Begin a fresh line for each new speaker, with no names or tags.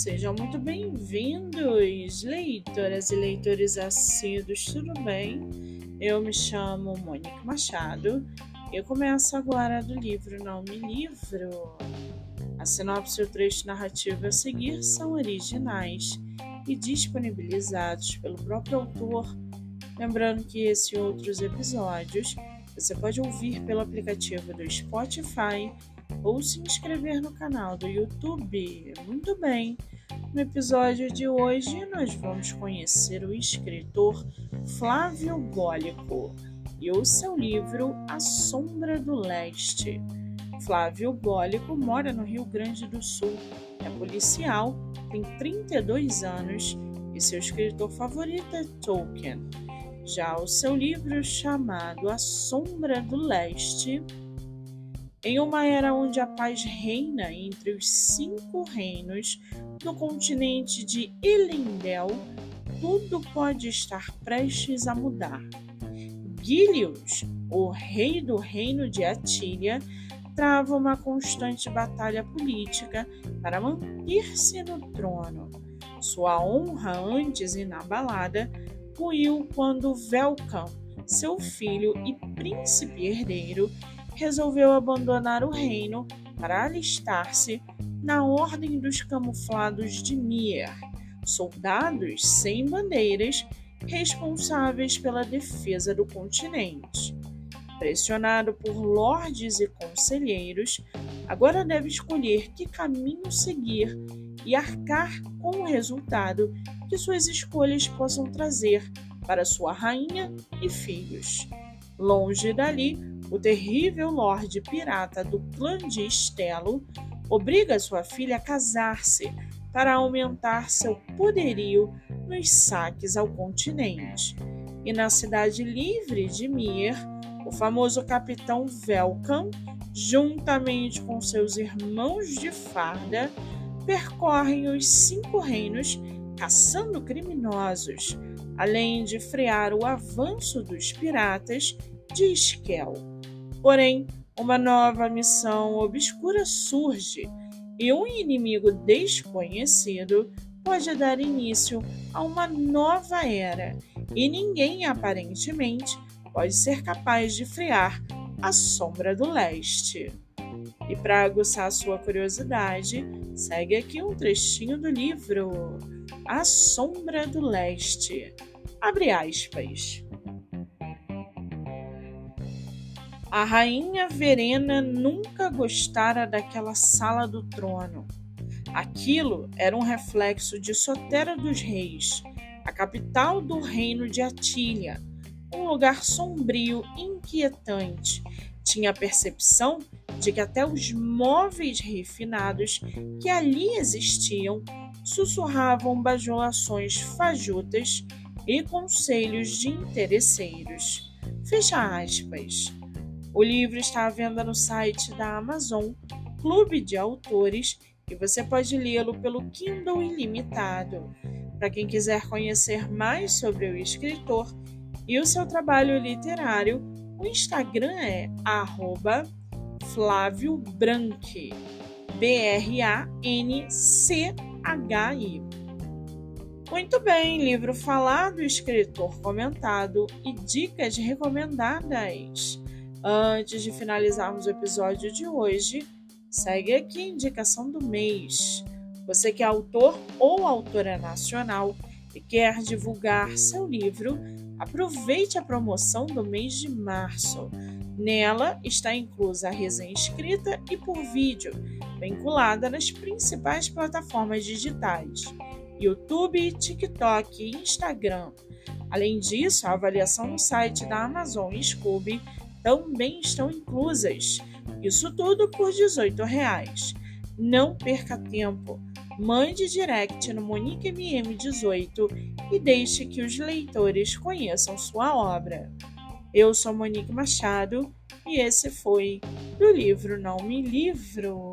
Sejam muito bem-vindos, leitoras e leitores assíduos, tudo bem? Eu me chamo Mônica Machado eu começo agora do livro Não Me Livro. A sinopse e o trecho narrativo a seguir são originais e disponibilizados pelo próprio autor. Lembrando que esse e outros episódios você pode ouvir pelo aplicativo do Spotify ou se inscrever no canal do YouTube. Muito bem! No episódio de hoje, nós vamos conhecer o escritor Flávio Bólico e o seu livro A Sombra do Leste. Flávio Bólico mora no Rio Grande do Sul, é policial, tem 32 anos e seu escritor favorito é Tolkien. Já o seu livro chamado A Sombra do Leste em uma era onde a paz reina entre os cinco reinos do continente de Elendel, tudo pode estar prestes a mudar. Gilius, o rei do reino de Atília, trava uma constante batalha política para manter-se no trono. Sua honra, antes inabalada, ruiu quando Velcam, seu filho e príncipe herdeiro, resolveu abandonar o reino para alistar-se na Ordem dos Camuflados de Mir, soldados sem bandeiras responsáveis pela defesa do continente. Pressionado por lordes e conselheiros, agora deve escolher que caminho seguir e arcar com o resultado que suas escolhas possam trazer para sua rainha e filhos. Longe dali, o terrível Lorde Pirata do clã de Estelo obriga sua filha a casar-se para aumentar seu poderio nos saques ao continente. E na cidade livre de Mir, o famoso capitão Velkan, juntamente com seus irmãos de farda, percorrem os cinco reinos caçando criminosos, além de frear o avanço dos piratas de Esquel. Porém, uma nova missão obscura surge e um inimigo desconhecido pode dar início a uma nova era, e ninguém aparentemente pode ser capaz de frear a sombra do leste. E para aguçar sua curiosidade, segue aqui um trechinho do livro A Sombra do Leste. Abre aspas. A rainha Verena nunca gostara daquela sala do trono. Aquilo era um reflexo de Sotera dos Reis, a capital do reino de Atília, um lugar sombrio e inquietante. Tinha a percepção de que até os móveis refinados que ali existiam sussurravam bajulações fajutas e conselhos de interesseiros. Fecha aspas. O livro está à venda no site da Amazon, Clube de Autores, e você pode lê-lo pelo Kindle Ilimitado. Para quem quiser conhecer mais sobre o escritor e o seu trabalho literário, o Instagram é Flávio Branchi, B-R-A-N-C-H-I. Muito bem, livro falado, escritor comentado e dicas recomendadas. Antes de finalizarmos o episódio de hoje, segue aqui a indicação do mês. Você que é autor ou autora nacional e quer divulgar seu livro, aproveite a promoção do mês de março. Nela está inclusa a resenha escrita e por vídeo, vinculada nas principais plataformas digitais: YouTube, TikTok e Instagram. Além disso, a avaliação no site da Amazon Scooby também estão inclusas. Isso tudo por 18 reais. Não perca tempo. Mande direct no MoniqueMM18 e deixe que os leitores conheçam sua obra. Eu sou Monique Machado e esse foi do livro Não Me Livro.